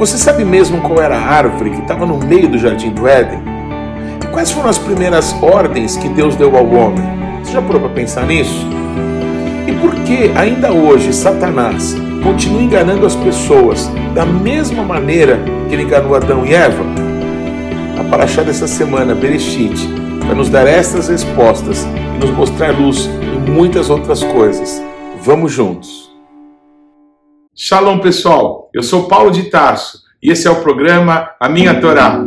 Você sabe mesmo qual era a árvore que estava no meio do jardim do Éden? E quais foram as primeiras ordens que Deus deu ao homem? Você já parou para pensar nisso? E por que ainda hoje Satanás continua enganando as pessoas da mesma maneira que ele enganou Adão e Eva? A paraxá dessa semana, Bereshit, vai nos dar estas respostas e nos mostrar luz em muitas outras coisas. Vamos juntos! Shalom pessoal, eu sou Paulo de Tarso e esse é o programa A Minha Torá.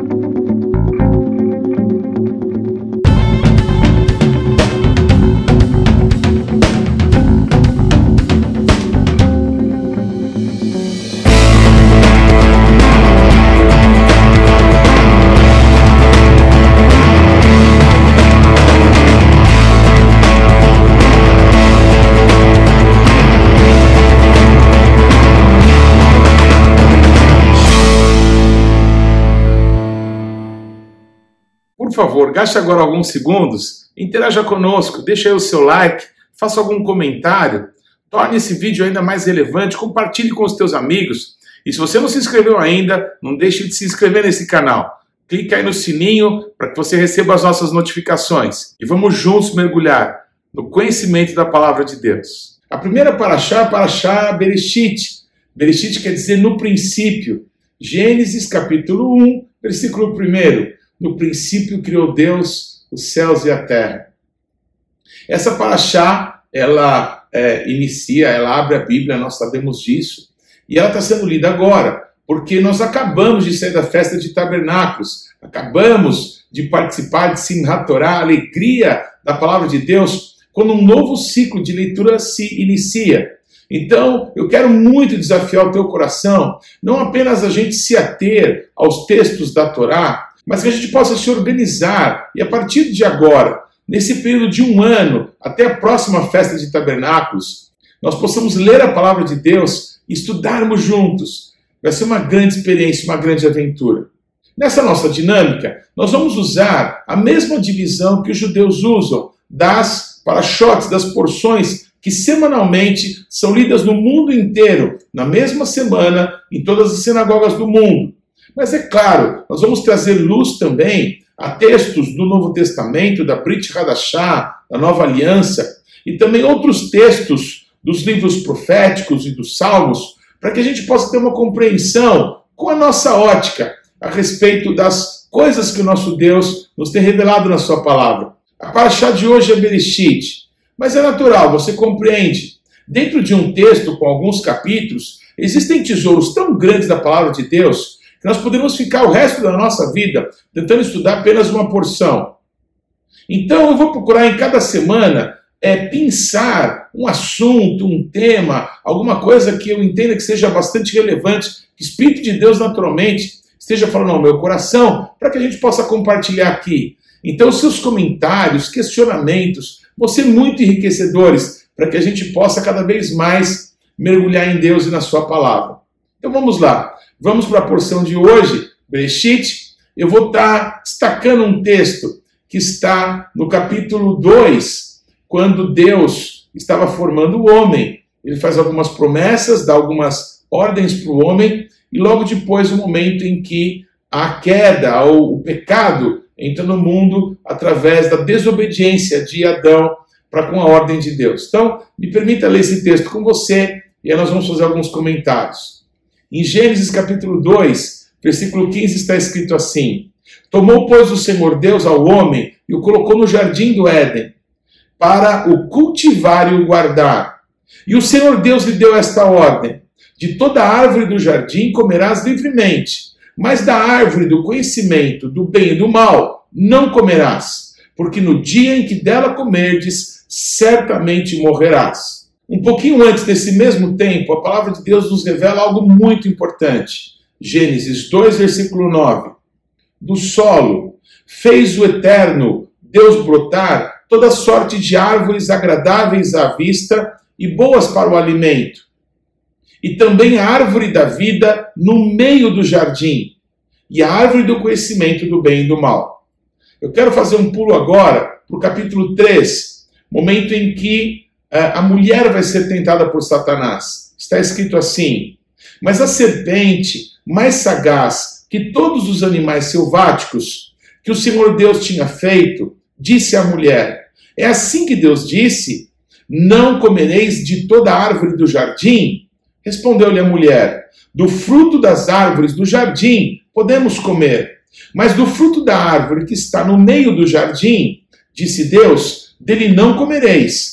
Por favor, gaste agora alguns segundos, interaja conosco, deixe aí o seu like, faça algum comentário, torne esse vídeo ainda mais relevante, compartilhe com os teus amigos. E se você não se inscreveu ainda, não deixe de se inscrever nesse canal. Clique aí no sininho para que você receba as nossas notificações. E vamos juntos mergulhar no conhecimento da palavra de Deus. A primeira paraxá é paraxá Bereshit. Bereshit quer dizer no princípio. Gênesis capítulo 1, versículo 1. No princípio criou Deus os céus e a terra. Essa paraxá, ela é, inicia, ela abre a Bíblia, nós sabemos disso, e ela está sendo lida agora, porque nós acabamos de sair da festa de tabernáculos, acabamos de participar de Simchat Torah, a alegria da palavra de Deus, quando um novo ciclo de leitura se inicia. Então, eu quero muito desafiar o teu coração, não apenas a gente se ater aos textos da Torá, mas que a gente possa se organizar e a partir de agora, nesse período de um ano, até a próxima festa de tabernáculos, nós possamos ler a palavra de Deus e estudarmos juntos. Vai ser uma grande experiência, uma grande aventura. Nessa nossa dinâmica, nós vamos usar a mesma divisão que os judeus usam das parachotes, das porções que semanalmente são lidas no mundo inteiro, na mesma semana, em todas as sinagogas do mundo. Mas é claro, nós vamos trazer luz também a textos do Novo Testamento, da Brit Hadashah, da Nova Aliança, e também outros textos dos livros proféticos e dos salmos, para que a gente possa ter uma compreensão com a nossa ótica a respeito das coisas que o nosso Deus nos tem revelado na sua palavra. A paraxá de hoje é Bereshit, mas é natural, você compreende. Dentro de um texto com alguns capítulos, existem tesouros tão grandes da palavra de Deus nós podemos ficar o resto da nossa vida tentando estudar apenas uma porção. Então eu vou procurar em cada semana é, pensar um assunto, um tema, alguma coisa que eu entenda que seja bastante relevante, que o Espírito de Deus naturalmente esteja falando ao meu coração, para que a gente possa compartilhar aqui. Então, seus comentários, questionamentos vão ser muito enriquecedores para que a gente possa cada vez mais mergulhar em Deus e na Sua palavra. Então vamos lá. Vamos para a porção de hoje, Breshit. Eu vou estar destacando um texto que está no capítulo 2, quando Deus estava formando o homem. Ele faz algumas promessas, dá algumas ordens para o homem, e logo depois o momento em que a queda ou o pecado entra no mundo através da desobediência de Adão para com a ordem de Deus. Então, me permita ler esse texto com você e aí nós vamos fazer alguns comentários. Em Gênesis capítulo 2, versículo 15 está escrito assim: Tomou, pois, o Senhor Deus ao homem e o colocou no jardim do Éden, para o cultivar e o guardar. E o Senhor Deus lhe deu esta ordem: De toda árvore do jardim comerás livremente, mas da árvore do conhecimento do bem e do mal não comerás, porque no dia em que dela comerdes, certamente morrerás. Um pouquinho antes desse mesmo tempo, a palavra de Deus nos revela algo muito importante. Gênesis 2, versículo 9. Do solo fez o Eterno Deus brotar toda sorte de árvores agradáveis à vista e boas para o alimento. E também a árvore da vida no meio do jardim, e a árvore do conhecimento do bem e do mal. Eu quero fazer um pulo agora para o capítulo 3, momento em que a mulher vai ser tentada por Satanás. Está escrito assim: Mas a serpente mais sagaz que todos os animais selváticos que o Senhor Deus tinha feito, disse à mulher: É assim que Deus disse: Não comereis de toda árvore do jardim? Respondeu-lhe a mulher: Do fruto das árvores do jardim podemos comer, mas do fruto da árvore que está no meio do jardim, disse Deus, dele não comereis,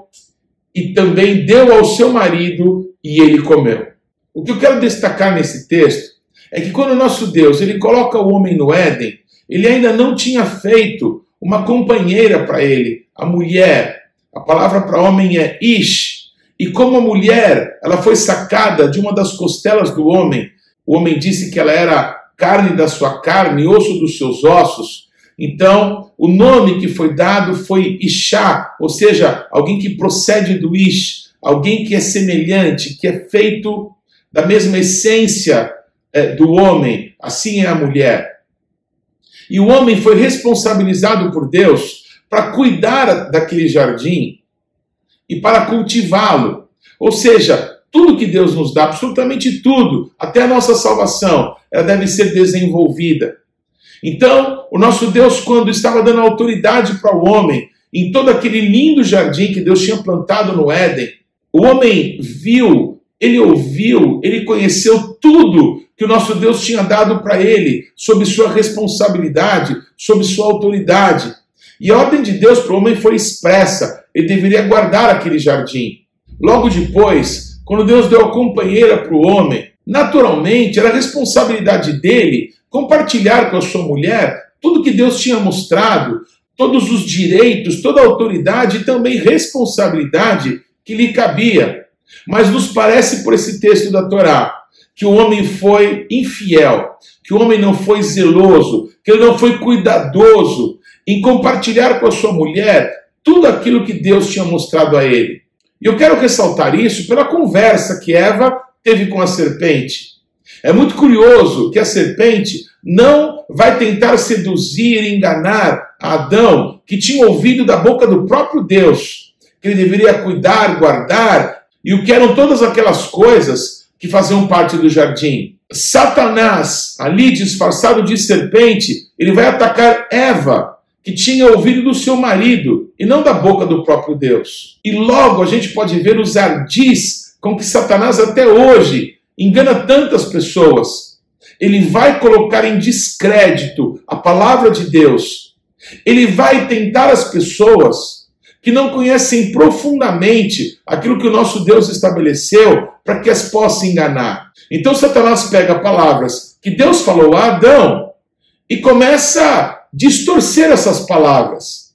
e também deu ao seu marido, e ele comeu. O que eu quero destacar nesse texto é que quando o nosso Deus ele coloca o homem no Éden, ele ainda não tinha feito uma companheira para ele, a mulher. A palavra para homem é ish. E como a mulher, ela foi sacada de uma das costelas do homem, o homem disse que ela era carne da sua carne, osso dos seus ossos. Então, o nome que foi dado foi Ishá, ou seja, alguém que procede do Ish, alguém que é semelhante, que é feito da mesma essência é, do homem, assim é a mulher. E o homem foi responsabilizado por Deus para cuidar daquele jardim e para cultivá-lo. Ou seja, tudo que Deus nos dá, absolutamente tudo, até a nossa salvação, ela deve ser desenvolvida. Então, o nosso Deus, quando estava dando autoridade para o homem, em todo aquele lindo jardim que Deus tinha plantado no Éden, o homem viu ele ouviu, ele conheceu tudo que o nosso Deus tinha dado para ele, sob sua responsabilidade, sob sua autoridade. E a ordem de Deus para o homem foi expressa: ele deveria guardar aquele jardim. Logo depois, quando Deus deu a companheira para o homem, naturalmente era responsabilidade dele compartilhar com a sua mulher tudo que Deus tinha mostrado, todos os direitos, toda a autoridade e também responsabilidade que lhe cabia. Mas nos parece por esse texto da Torá que o homem foi infiel, que o homem não foi zeloso, que ele não foi cuidadoso em compartilhar com a sua mulher tudo aquilo que Deus tinha mostrado a ele. E eu quero ressaltar isso pela conversa que Eva teve com a serpente. É muito curioso que a serpente não vai tentar seduzir e enganar Adão, que tinha ouvido da boca do próprio Deus que ele deveria cuidar, guardar e o que eram todas aquelas coisas que faziam parte do jardim. Satanás, ali disfarçado de serpente, ele vai atacar Eva, que tinha ouvido do seu marido e não da boca do próprio Deus. E logo a gente pode ver os ardis com que Satanás até hoje engana tantas pessoas. Ele vai colocar em descrédito a palavra de Deus. Ele vai tentar as pessoas que não conhecem profundamente aquilo que o nosso Deus estabeleceu para que as possa enganar. Então Satanás pega palavras que Deus falou a Adão e começa a distorcer essas palavras.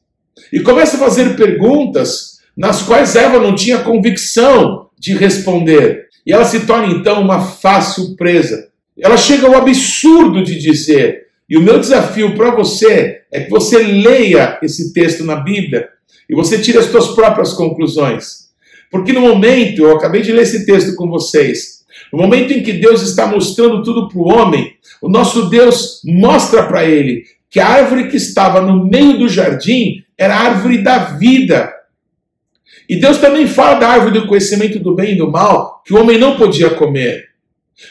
E começa a fazer perguntas nas quais Eva não tinha convicção de responder. E ela se torna então uma fácil presa. Ela chega ao absurdo de dizer, e o meu desafio para você é que você leia esse texto na Bíblia e você tira as suas próprias conclusões. Porque no momento, eu acabei de ler esse texto com vocês, no momento em que Deus está mostrando tudo para o homem, o nosso Deus mostra para ele que a árvore que estava no meio do jardim era a árvore da vida. E Deus também fala da árvore do conhecimento do bem e do mal, que o homem não podia comer.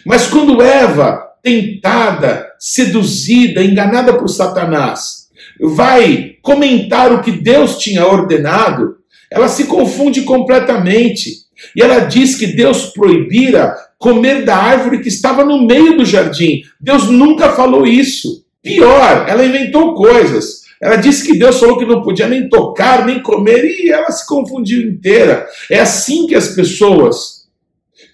Mas quando Eva, tentada, seduzida, enganada por Satanás, vai comentar o que Deus tinha ordenado, ela se confunde completamente. E ela diz que Deus proibira comer da árvore que estava no meio do jardim. Deus nunca falou isso. Pior, ela inventou coisas. Ela disse que Deus falou que não podia nem tocar, nem comer, e ela se confundiu inteira. É assim que as pessoas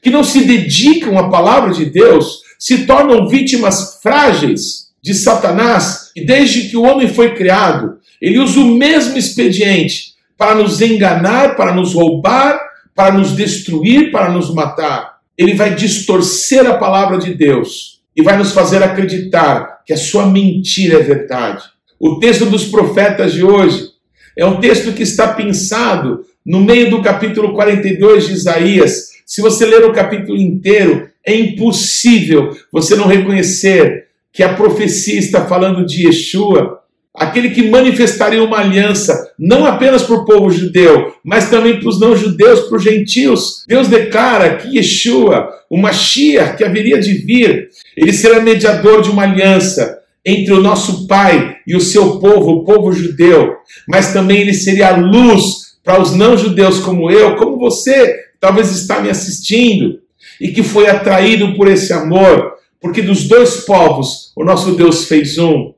que não se dedicam à palavra de Deus se tornam vítimas frágeis de Satanás, e desde que o homem foi criado, ele usa o mesmo expediente para nos enganar, para nos roubar, para nos destruir, para nos matar. Ele vai distorcer a palavra de Deus e vai nos fazer acreditar que a sua mentira é verdade. O texto dos profetas de hoje é um texto que está pensado no meio do capítulo 42 de Isaías. Se você ler o capítulo inteiro, é impossível você não reconhecer que a profecia está falando de Yeshua, aquele que manifestaria uma aliança, não apenas para o povo judeu, mas também para os não-judeus, para os gentios. Deus declara que Yeshua, o Mashiach que haveria de vir, ele será mediador de uma aliança entre o nosso Pai e o seu povo, o povo judeu, mas também ele seria a luz para os não-judeus como eu, como você, talvez está me assistindo, e que foi atraído por esse amor, porque dos dois povos o nosso Deus fez um.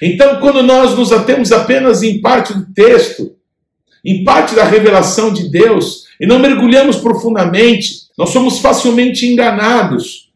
Então, quando nós nos atemos apenas em parte do texto, em parte da revelação de Deus, e não mergulhamos profundamente, nós somos facilmente enganados.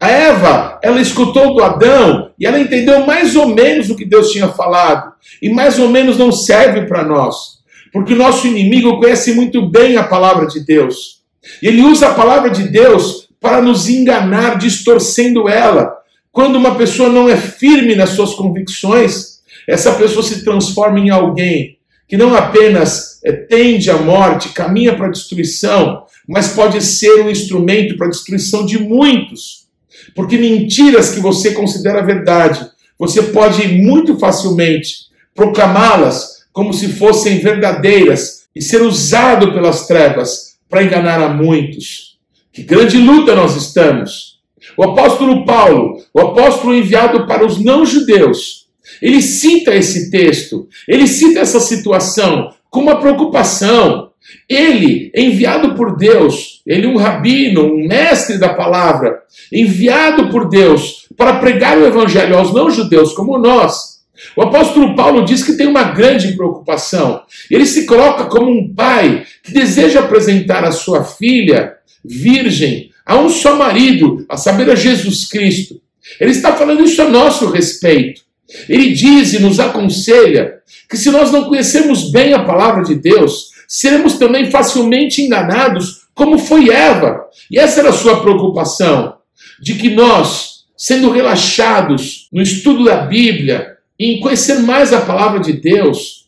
A Eva, ela escutou do Adão e ela entendeu mais ou menos o que Deus tinha falado, e mais ou menos não serve para nós, porque o nosso inimigo conhece muito bem a palavra de Deus. E ele usa a palavra de Deus para nos enganar, distorcendo ela. Quando uma pessoa não é firme nas suas convicções, essa pessoa se transforma em alguém que não apenas é, tende à morte, caminha para a destruição, mas pode ser um instrumento para a destruição de muitos. Porque mentiras que você considera verdade, você pode muito facilmente proclamá-las como se fossem verdadeiras e ser usado pelas trevas para enganar a muitos. Que grande luta nós estamos! O apóstolo Paulo, o apóstolo enviado para os não-judeus, ele cita esse texto, ele cita essa situação com uma preocupação. Ele, enviado por Deus, ele um rabino, um mestre da palavra, enviado por Deus para pregar o evangelho aos não-judeus como nós. O apóstolo Paulo diz que tem uma grande preocupação. Ele se coloca como um pai que deseja apresentar a sua filha virgem Há um só marido, a saber, a Jesus Cristo. Ele está falando isso a nosso respeito. Ele diz e nos aconselha que se nós não conhecermos bem a palavra de Deus, seremos também facilmente enganados, como foi Eva. E essa era a sua preocupação, de que nós, sendo relaxados no estudo da Bíblia e em conhecer mais a palavra de Deus,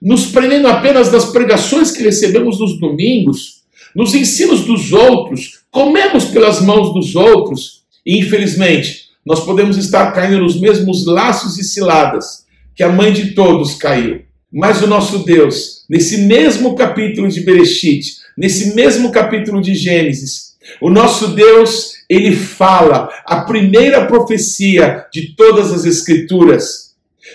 nos prendendo apenas das pregações que recebemos nos domingos, nos ensinos dos outros, comemos pelas mãos dos outros e, infelizmente, nós podemos estar caindo nos mesmos laços e ciladas que a mãe de todos caiu. Mas o nosso Deus, nesse mesmo capítulo de Bereshit, nesse mesmo capítulo de Gênesis, o nosso Deus, ele fala a primeira profecia de todas as Escrituras,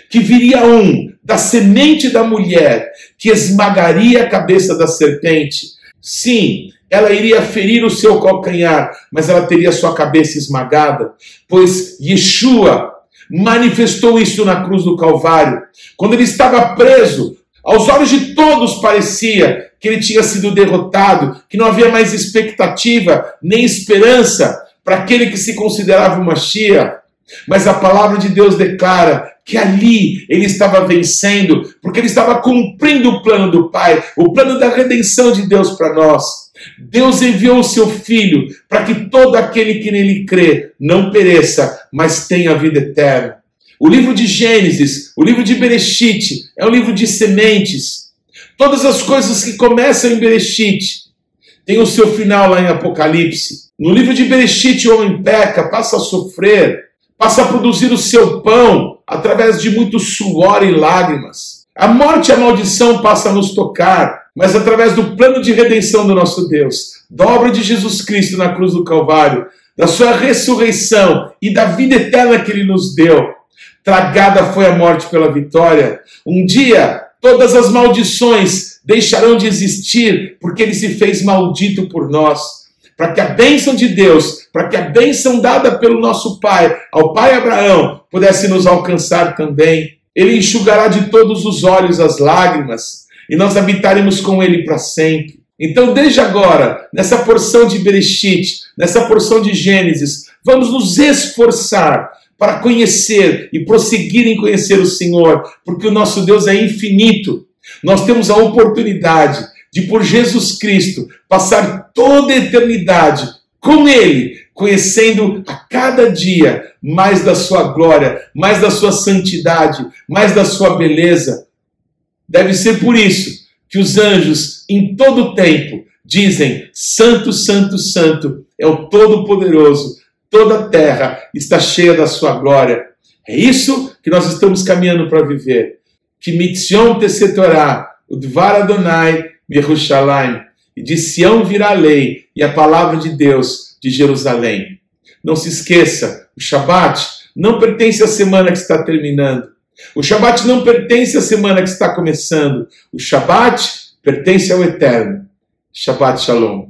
que viria um da semente da mulher que esmagaria a cabeça da serpente. Sim, ela iria ferir o seu calcanhar, mas ela teria sua cabeça esmagada, pois Yeshua manifestou isso na cruz do Calvário. Quando ele estava preso, aos olhos de todos parecia que ele tinha sido derrotado, que não havia mais expectativa nem esperança para aquele que se considerava uma Mashiach. Mas a palavra de Deus declara que ali ele estava vencendo, porque ele estava cumprindo o plano do Pai, o plano da redenção de Deus para nós. Deus enviou o seu Filho para que todo aquele que nele crê não pereça, mas tenha vida eterna. O livro de Gênesis, o livro de Bereshit, é um livro de sementes. Todas as coisas que começam em Bereshit têm o seu final lá em Apocalipse. No livro de Bereshit, o homem peca, passa a sofrer, passa a produzir o seu pão através de muito suor e lágrimas. A morte e a maldição passam a nos tocar mas através do plano de redenção do nosso Deus, da obra de Jesus Cristo na cruz do Calvário, da sua ressurreição e da vida eterna que ele nos deu. Tragada foi a morte pela vitória. Um dia, todas as maldições deixarão de existir, porque ele se fez maldito por nós. Para que a bênção de Deus, para que a bênção dada pelo nosso Pai, ao Pai Abraão, pudesse nos alcançar também. Ele enxugará de todos os olhos as lágrimas e nós habitaremos com ele para sempre. Então, desde agora, nessa porção de Bereshit, nessa porção de Gênesis, vamos nos esforçar para conhecer e prosseguir em conhecer o Senhor, porque o nosso Deus é infinito. Nós temos a oportunidade de, por Jesus Cristo, passar toda a eternidade com Ele, conhecendo a cada dia mais da sua glória, mais da sua santidade, mais da sua beleza. Deve ser por isso que os anjos, em todo tempo, dizem: Santo, Santo, Santo é o Todo-Poderoso, toda a terra está cheia da sua glória. É isso que nós estamos caminhando para viver. Que mitzion tesetorá, o Dvar Adonai, Yerushalayim, e de Sião virá a lei e a palavra de Deus de Jerusalém. Não se esqueça, o Shabat não pertence à semana que está terminando. O Shabat não pertence à semana que está começando. O Shabat pertence ao Eterno. Shabbat Shalom.